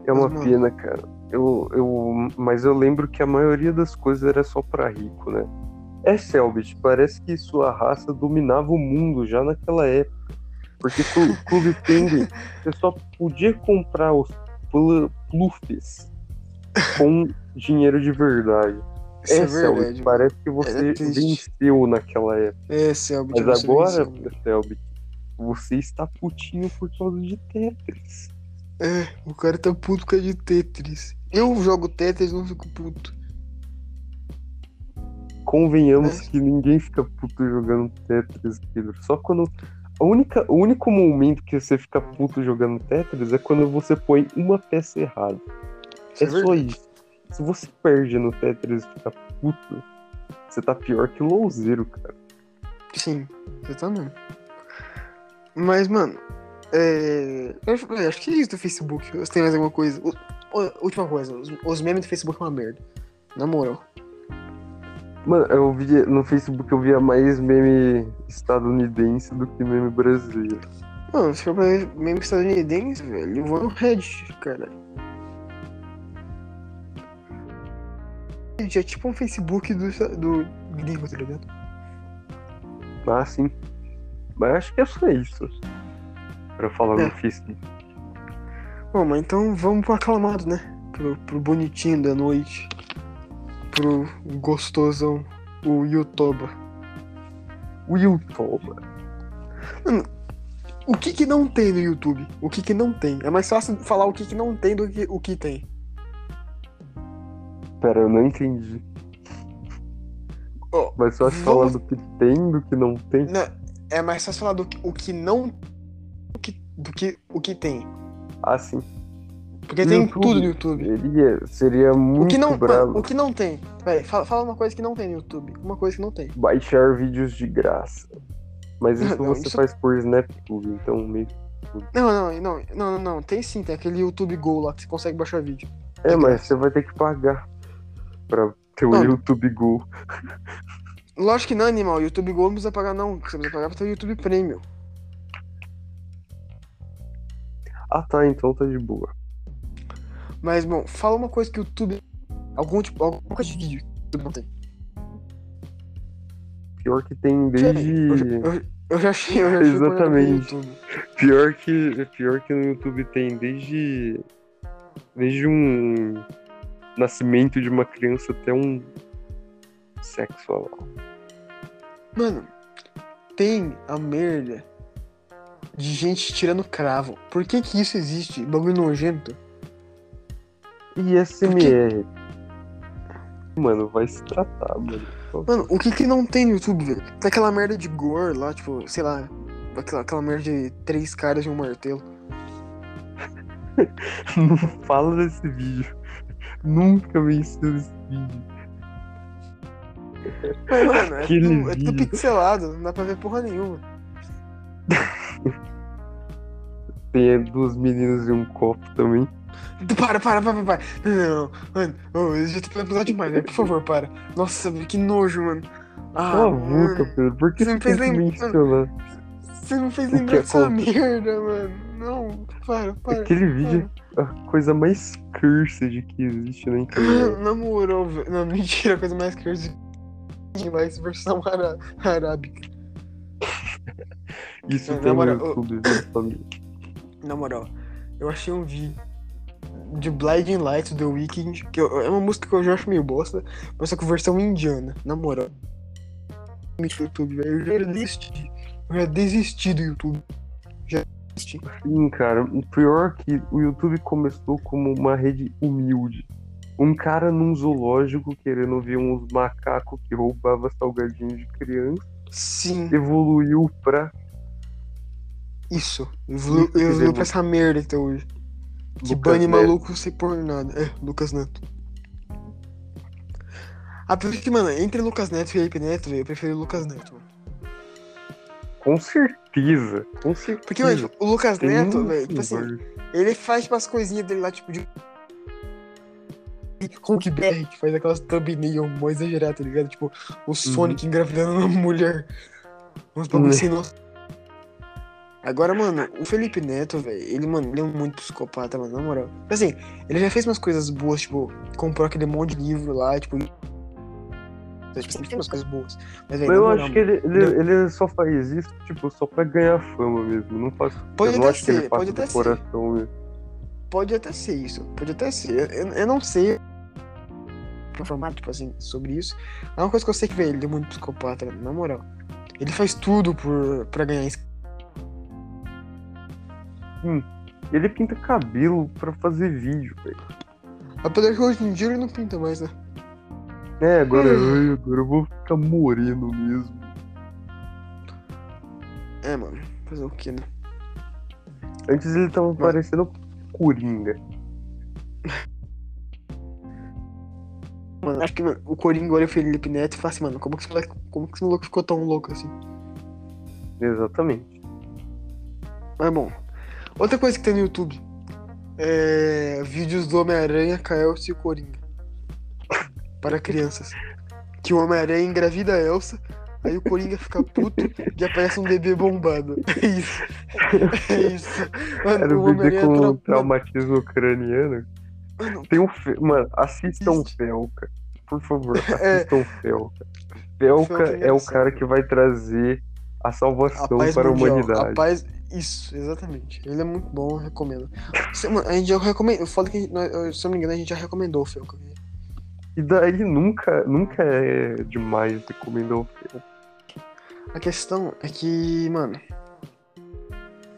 É uma Mas, pena, cara. Eu, eu, mas eu lembro que a maioria das coisas era só pra rico, né? É, Selbit, parece que sua raça dominava o mundo já naquela época. Porque Clu- [LAUGHS] Clube Penguin, você só podia comprar os plu- pluffs com dinheiro de verdade. Isso é, Selbit, verdade. mano. parece que você É venceu naquela época. É, Selbit, Mas você agora. Selbit, você está putinho por causa de Tetris. É, o cara tá puto por causa de Tetris. Eu jogo Tetris e não fico puto. Convenhamos É. que ninguém fica puto jogando Tetris, Pedro. Só quando. A única, o único momento que você fica puto jogando Tetris é quando você põe uma peça errada. Isso É só verdade. isso. Se você perde no Tetris e fica puto, você tá pior que o louzeiro, cara. Sim, você tá mesmo. Mas, mano, é... eu acho eu acho que é isso do Facebook. Você tem mais alguma coisa? U- última coisa, os, os memes do Facebook é uma merda. Na moral. Mano, eu via. No Facebook eu via mais meme estadunidense do que meme brasileiro. Mano, se for pra meme estadunidense, velho, eu vou no Reddit, cara. Reddit é tipo um Facebook do, do gringo, tá ligado? Ah, sim. Mas acho que é só isso. Pra falar É. no Facebook. Bom, mas então vamos pro aclamado, né? Pro, pro bonitinho da noite. Pro gostosão, o Yutoba. O Yutoba. O que que não tem no YouTube? O que que não tem? É mais fácil falar o que que não tem do que o que tem. Pera, eu não entendi. Ó, Mas só Vamos- falar do que tem, do que não tem. não, é mais fácil falar do que, o que não do que, do que o que tem. Ah, sim. Porque tem tudo no YouTube. Seria, seria muito O que não, mano, o que não tem? Peraí, fala, fala uma coisa que não tem no YouTube. Uma coisa que não tem. baixar vídeos de graça. Mas isso Não, você isso- faz por SnapTube, então meio. Não, não, não, não, não, não. Tem sim, tem aquele YouTube Go lá que você consegue baixar vídeo. É, mas você vai ter que pagar pra ter o Não. YouTube Go. Lógico que não, animal. O YouTube Go não precisa pagar, não. Você precisa pagar pra ter o YouTube Premium. Ah tá, então tá de boa. Mas, bom, fala uma coisa que o YouTube. Algum tipo. Alguma coisa de vídeo que não tem. Pior que tem Eu, já- desde. eu, eu já achei, eu já achei Exatamente. YouTube. Pior que, pior que no YouTube tem desde. Desde um nascimento de uma criança até um sexo anal. Mano, tem a merda de gente tirando cravo. Por que que isso existe? Bagulho nojento. E SMR. Mano, vai se tratar, mano. Mano, o que que não tem no YouTube, velho? Tem aquela merda de gore lá, tipo, sei lá. Aquela, aquela merda de três caras e um martelo. [LAUGHS] Não fala desse vídeo. Nunca venceu esse vídeo. Mas, mano, é tudo, é tudo pixelado, não dá pra ver porra nenhuma. Tem duas meninas e um copo também. Para, para, para, para. Não, mano, oh, eu já tô pesado demais, né? Por favor, para. Nossa, que nojo, mano. Ah, Cala a boca, Pedro. Por que Você me fez lembrar-? Você não fez lembrar dessa merda, mano. Não, para, para. Aquele vídeo é a coisa mais cursed que existe na internet. [LAUGHS] Na moral, velho. Não, mentira, a coisa mais crazy. Demais, versão ara- arábica. Isso Na tem no moral, YouTube, viu, família? Na moral, eu achei um vídeo de Blinding Lights do Weeknd, que eu- é uma música que eu já acho meio bosta, mas só com versão indiana, na moral. No YouTube, velho. Eu já desisti. Eu já desisti do YouTube. Sim, cara. O pior é que o YouTube começou como uma rede humilde. Um cara num zoológico querendo ver uns macacos que roubava salgadinho de criança Sim, evoluiu pra isso. Evolu- Evoluiu entendeu? pra essa merda até hoje. Que Lucas bane Neto. maluco sem por nada. É, Lucas Neto. Que, mano, entre Lucas Neto e Felipe Neto, eu prefiro Lucas Neto, mano. Com certeza. Com certeza. Porque, tipo, o Lucas Tem Neto, velho, tipo assim, ele faz tipo as coisinhas dele lá, tipo, de. Hulk BR, que faz aquelas thumbnail mó exageradas, tá ligado? Tipo, Uhum. o Sonic engravidando uma mulher. Uns bagulho Né. assim, nossa. Agora, mano, o Felipe Neto, velho, ele, mano, ele é muito psicopata, mano, na moral. Assim, ele já fez umas coisas boas, tipo, comprou aquele monte de livro lá, tipo. Tipo, ele tem umas coisas boas. Mas, Mas eu moral, acho que ele, ele, ele só faz isso, tipo, só pra ganhar fama mesmo. Não faz. Pode eu até acho que ele ser, pode até ser. coração mesmo. Pode até ser isso, pode até ser. Eu, eu não sei informado, tipo assim, sobre isso. É uma coisa que eu sei que, velho, ele é muito psicopata, na moral. Ele faz tudo por, pra ganhar isso. Ele pinta cabelo pra fazer vídeo, velho. Apesar que hoje em dia ele não pinta mais, né? É, agora, Hum. ai, agora eu vou ficar moreno mesmo. É, mano, fazer o que, né? Antes ele tava parecendo Coringa. Mano, acho que o Coringa olha o Felipe Neto e fala assim, mano, como que esse moleque, como que esse maluco ficou tão louco assim? Exatamente. Mas bom. Outra coisa que tem no YouTube é vídeos do Homem-Aranha, Elsa e o Coringa. Para crianças. Que o Homem-Aranha engravida a Elsa, aí o Coringa fica puto [LAUGHS] e aparece um bebê bombado. É isso. É isso. Mano, Era o um bebê com tra- traumatismo craniano. Mano, Tem um. Fe... Mano, assistam Existe. Felca. Por favor, [LAUGHS] É. assistam Felca. Felca Felca é é o cara que vai trazer a a salvação paz para a mundial. humanidade. A paz. Isso, exatamente. Ele é muito bom, eu recomendo. Mano, A gente já recomendou. Foda que, a gente- se eu não me engano, a gente já recomendou o Felca. E daí nunca, nunca é demais recomendar o Felca. A questão é que, mano.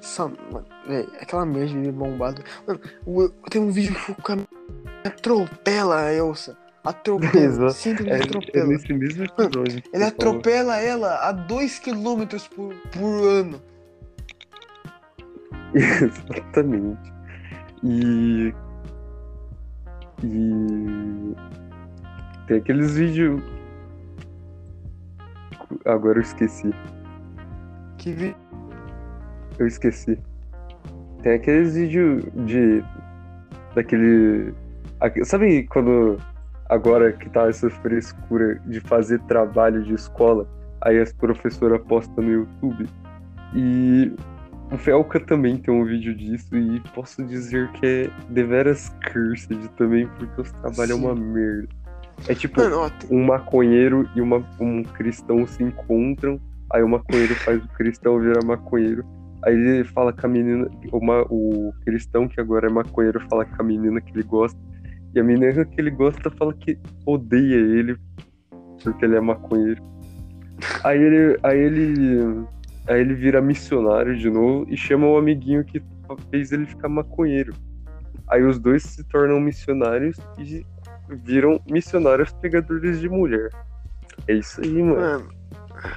Essa, mano, véi, aquela merda de bombado. Mano, tem um vídeo que o cara atropela a Elsa. Atropela. [LAUGHS] Exato. simplesmente É, é atropela. nesse mesmo episódio. que Ele você falou. atropela ela a 2km por, por ano. [LAUGHS] Exatamente. E E tem aqueles vídeos. Agora eu esqueci. Que vi... Eu esqueci. Tem aqueles vídeos de. Daquele. aque- Sabe quando. Agora que tá essa frescura de fazer trabalho de escola, aí as professoras postam no YouTube. E o Felca também tem um vídeo disso e posso dizer que é deveras cursed também, porque os trabalhos é uma merda. É tipo, Mano, tem- um maconheiro e uma, um cristão se encontram, aí o maconheiro faz o cristão virar maconheiro, aí ele fala com a menina, uma, o cristão que agora é maconheiro fala com a menina que ele gosta, e a menina que ele gosta fala que odeia ele porque ele é maconheiro. Aí ele, aí ele, aí ele vira missionário de novo e chama o amiguinho que fez ele ficar maconheiro. Aí os dois se tornam missionários e viram missionários pegadores de mulher. É isso aí, mano. Mano,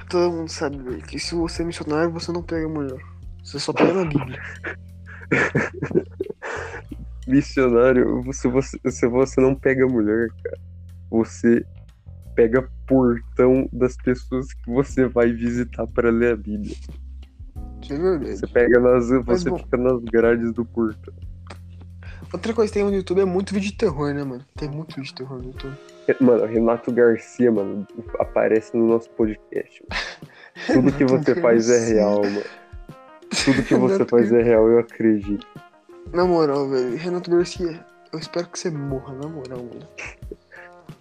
todo mundo sabe, que se você é missionário, você não pega mulher. Você só pega na Bíblia. [LAUGHS] Missionário, se você, se você não pega mulher, cara, você pega portão das pessoas que você vai visitar para ler a Bíblia. É. Você pega nas. Mas Você bom. fica nas grades do portão. Outra coisa que tem no YouTube é muito vídeo de terror, né, mano? Tem muito vídeo de terror no YouTube. Mano, Renato Garcia, mano, aparece no nosso podcast. mano. [LAUGHS] Tudo que você faz é real, mano. Tudo que você faz é real, eu acredito. Na moral, velho, Renato Garcia, eu espero que você morra, na moral, mano.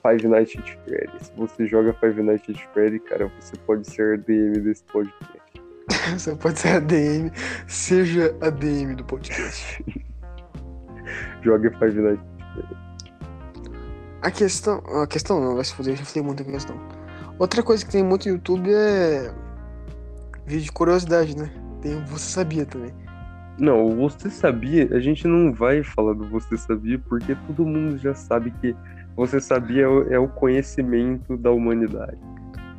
Five Nights at Freddy. Se você joga Five Nights at Freddy, cara, você pode ser a DM desse podcast. [LAUGHS] Você pode ser a DM, seja a DM do podcast. [LAUGHS] [LAUGHS] Joga Five Nights. A questão. A questão não, vai se foder, eu já falei muito a questão. Outra coisa que tem muito no YouTube é. Vídeo de curiosidade, né? Tem Você Sabia também. Não, o você sabia, a gente não vai falar do você sabia, porque todo mundo já sabe que você sabia é o- é conhecimento da humanidade.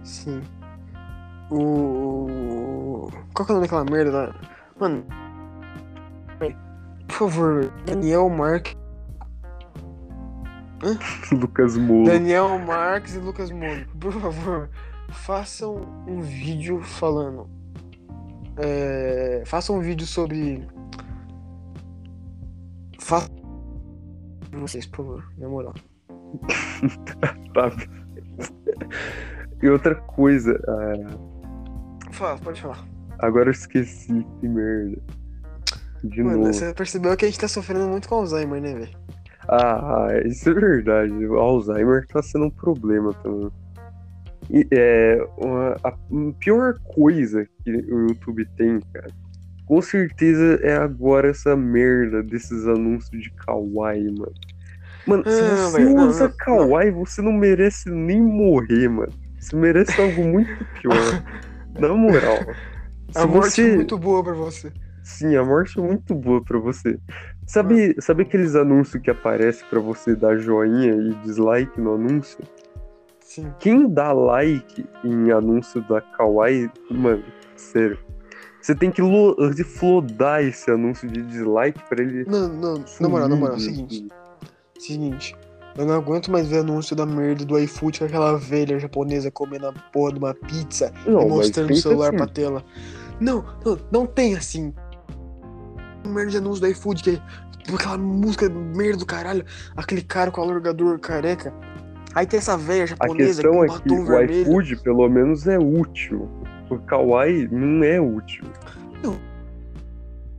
Sim. O. Qual que é o nome daquela merda lá? Mano. Por favor, Daniel Mark. Lucas Molo. Daniel Marques e Lucas Moura, por favor, façam um vídeo falando. É, façam um vídeo sobre. Façam. Vocês, por favor, na moral. [LAUGHS] Tá. E outra coisa, ah, Fala, pode falar. agora eu esqueci, que merda. De Mano, novo. você percebeu que a gente tá sofrendo muito com Alzheimer, né, velho? Ah, [LAUGHS] isso é verdade. O Alzheimer tá sendo um problema também. E, é, uma- a pior coisa que o YouTube tem, cara, com certeza é agora essa merda desses anúncios de Kawaii, mano. Mano, se Ah, você velho, não, usa não, Kawaii, você não merece nem morrer, mano. Você merece algo muito pior. [LAUGHS] Na moral. A Se morte você... é muito boa pra você. Sim, a morte é muito boa pra você. Sabe, sabe aqueles anúncios que aparecem pra você dar joinha e dislike no anúncio? Sim. Quem dá like em anúncio da Kawaii, mano, sério. Você tem que lo- flodar esse anúncio de dislike pra ele. Não, não, na moral, na moral, do seguinte. YouTube. Seguinte. Eu não aguento mais ver anúncio da merda do iFood com aquela velha japonesa comendo a porra de uma pizza Não, e mostrando o celular assim. pra tela. Não, não, não tem assim. Merda de anúncio do iFood, que é aquela música merda do caralho, aquele cara com o alargador careca. Aí tem essa velha A japonesa questão com é que batom o vermelho. iFood, pelo menos, é útil. O Kawaii não é útil.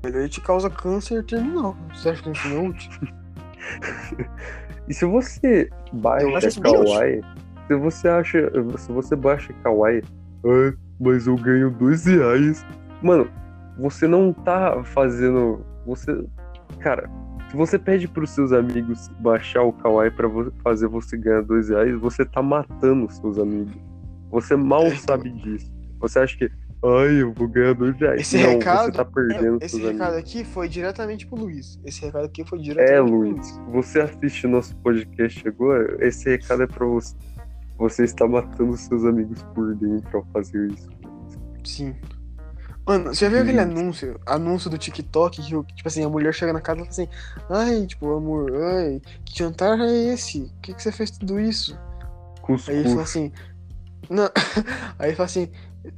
Ele te causa câncer terminal. Você acha que isso não é útil? [LAUGHS] E se você baixa Kawaii, se você acha. Se você baixa Kawaii, ah, mas eu ganho dois reais. Mano, você não tá fazendo. Você. Cara, se você pede pros seus amigos baixar o Kawaii pra fazer você ganhar dois reais, você tá matando os seus amigos. Você mal É, sabe disso. Você acha que. Ai, eu vou ganhar dois reais. Esse não, recado- você tá perdendo Esse seus recado amigos. aqui foi diretamente pro Luiz. Esse recado aqui foi diretamente É, pro Luiz, você assiste nosso podcast agora, esse recado é pra você. Você está matando seus amigos por dentro ao fazer isso. Sim. Mano, você já viu aquele Hum. anúncio? Anúncio do TikTok que, tipo assim, a mulher chega na casa e fala assim, ai, tipo, amor, ai, que jantar é esse? Por que, que você fez tudo isso? Aí ele fala Cuscuz. assim. Não. [LAUGHS] Aí ele fala assim,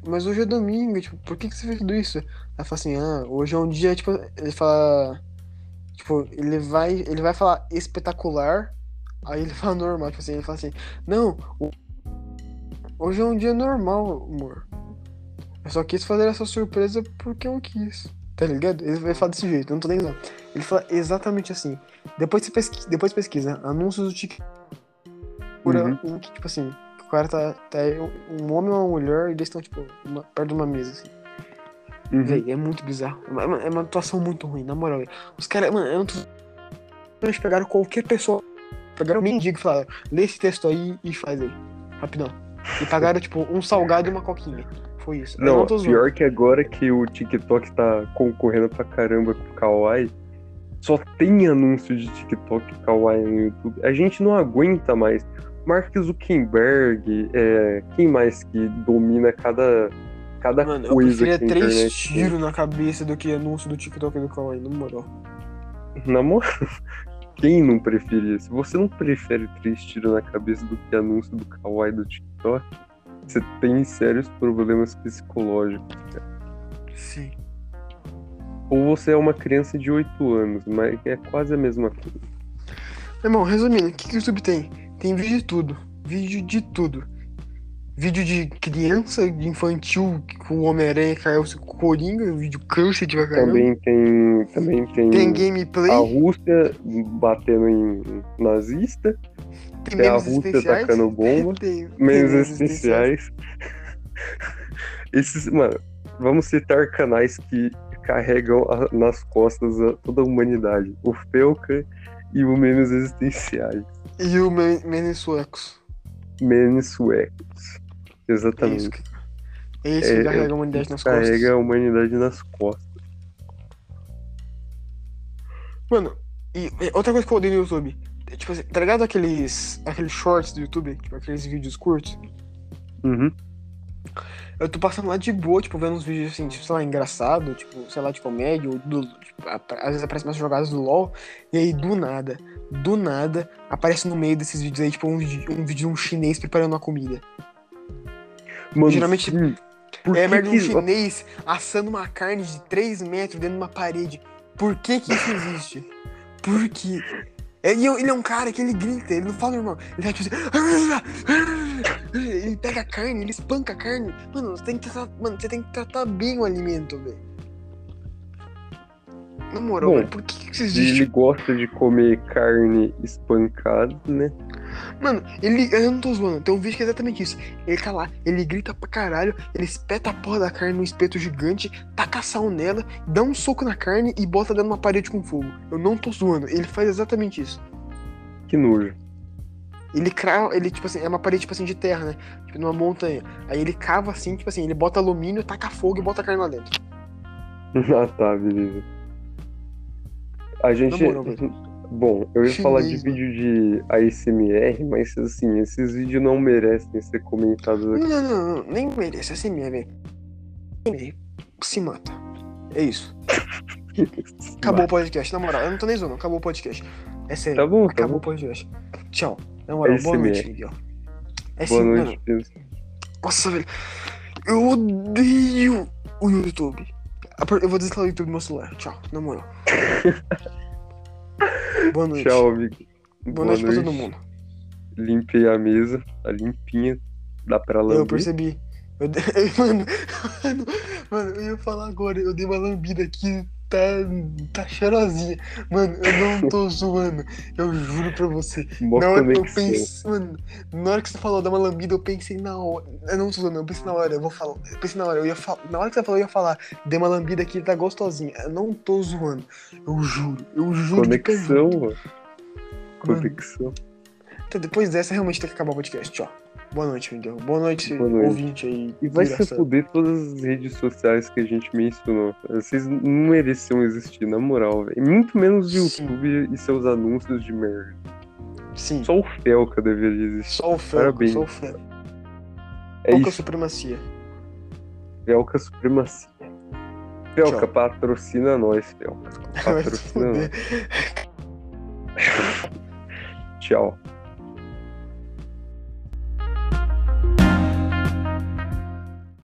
mas hoje é domingo, tipo, por que, que você fez tudo isso? Aí fala assim, ah, hoje é um dia, tipo, ele fala. Tipo, ele vai. Ele vai falar espetacular. Aí ele [LAUGHS] fala normal, tipo assim, ele fala assim, não, hoje é um dia normal, amor. Eu só quis fazer essa surpresa porque eu quis. Tá ligado? Ele vai falar desse jeito, eu não tô nem usando. Ele fala exatamente assim. Depois você pesquisa, depois pesquisa anúncios do TikTok. Uhum. um tipo assim, o cara tá, tá um homem e uma mulher e eles estão, tipo, uma- perto de uma mesa, assim. Uhum. Véi, é muito bizarro. É uma, é uma atuação muito ruim, na moral. véi. Os caras, mano, eu não tô. Eles pegaram qualquer pessoa. Pegaram um mendigo e falaram, lê esse texto aí e faz aí. Rapidão. E pagaram, tipo, um salgado e uma coquinha. Foi isso. Eu Não, não tô zoando. pior que agora que o TikTok tá concorrendo pra caramba com o Kawaii, só tem anúncio de TikTok e Kawaii no YouTube. A gente não aguenta mais. Mark Zuckerberg, é, quem mais que domina cada, cada Mano, eu coisa preferia que a três internet tiros na cabeça do que anúncio do TikTok e do Kawaii, na moral. Na moral, [LAUGHS] quem não preferia? Se você não prefere três tiros na cabeça do que anúncio do Kawaii do TikTok, você tem sérios problemas psicológicos. Sim. Ou você é uma criança de 8 anos, mas é quase a mesma coisa. Irmão, resumindo, o que, que o YouTube tem? Tem vídeo de tudo. Vídeo de tudo. Vídeo de criança, de infantil, que o Homem-Aranha caiu com o Coringa, vídeo câncer de caramba. Também tem. Também tem, Tem gameplay, a Rússia batendo em nazista, tem tem a Rússia tacando bomba, Tem, [LAUGHS] tem memes especiais. Esses, mano, vamos citar canais que carregam a- nas costas a- toda a humanidade. O Felca e o Memes Existenciais. E o me- memes suecos. Memes suecos. É isso Exatamente. que, é isso que É, carrega a humanidade nas costas. Carrega a humanidade nas costas. Mano, e e outra coisa que eu odeio no YouTube. é, Tipo assim, tá ligado aqueles, aqueles shorts do YouTube? Tipo, aqueles vídeos curtos? Uhum. Eu tô passando lá de boa, tipo, vendo uns vídeos assim, tipo, sei lá, engraçado, tipo, sei lá, de comédia, ou do, tipo, às vezes aparecem umas jogadas do LoL, e aí do nada, do nada, aparece no meio desses vídeos aí, tipo, um, um vídeo de um chinês preparando uma comida. Mano, Geralmente- sim. Por é que merda de um que- chinês assando uma carne de 3 metros dentro de uma parede. Por que que isso existe? Por quê? É, e eu- ele é um cara que ele grita, ele não fala normal. Ele vai tipo assim. [LAUGHS] Ele pega a carne, ele espanca a carne. Mano, você tem que tratar, mano, você tem que tratar bem o alimento, velho. Na moral, Bom, por que, que isso Ele existe? gosta de comer carne espancada, né? Mano, ele. Eu não tô zoando, tem um vídeo que é exatamente isso. Ele tá lá, ele grita pra caralho, ele espeta a porra da carne num espeto gigante, taca sal nela, dá um soco na carne e bota dentro de uma parede com fogo. Eu não tô zoando, ele faz exatamente isso. Que nojo. Ele crava, ele, tipo assim, é uma parede, tipo assim, de terra, né? Tipo, numa montanha. Aí ele cava assim, tipo assim, ele bota alumínio, taca fogo e bota a carne lá dentro. [LAUGHS] Ah, tá, beleza. A gente. Bom, eu ia falar de mano. vídeo de ASMR, mas assim, esses vídeos não merecem ser comentados aqui. Não, não, não, nem merece, velho. Nem Se mata. É isso. [LAUGHS] Acabou o podcast, na moral. Eu não tô nem zoando, acabou o podcast. É sério. Tá bom, tá acabou bom. o podcast. Tchau. Na moral, boa SMR. noite, Miguel. É Boa assim, noite, mano. Pedro. Nossa, velho. Eu odeio o YouTube. Eu vou desinstalar o YouTube do meu celular. Tchau, na moral. [LAUGHS] Boa noite. Tchau, amigo. Boa, noite, pra todo mundo. Limpei a mesa, tá limpinha. Dá pra lamber. Eu percebi. Eu de- [LAUGHS] mano, [LAUGHS] mano, eu ia falar agora, eu dei uma lambida aqui, tá, tá cheirosinha. Mano, eu não tô [LAUGHS] zoando, eu juro pra você. Mó na hora que eu pensei, mano, na hora que você falou dar uma lambida, eu pensei na hora. Eu não tô zoando, eu pensei na hora, eu vou falar. Eu pensei na hora, eu ia falar. Na hora que você falou, eu ia falar, dei uma lambida aqui, tá gostosinha. Eu não tô zoando. Eu juro, eu juro Conexão, mano. Conexão. Então, depois dessa, realmente tem que acabar o podcast. Tchau. Boa noite, Miguel. Boa noite, Boa noite. ouvinte aí. E vai se fuder todas as redes sociais que a gente mencionou. Vocês não mereciam existir, na moral, velho. Muito menos o Sim. YouTube e seus anúncios de merda. Sim. Só o Felca deveria existir. Só o Felca, Parabéns. só o Felca. É Pouca isso, supremacia. Felca supremacia. Pelca, Tchau. patrocina nós, [LAUGHS] se Patrocina nós. Tchau.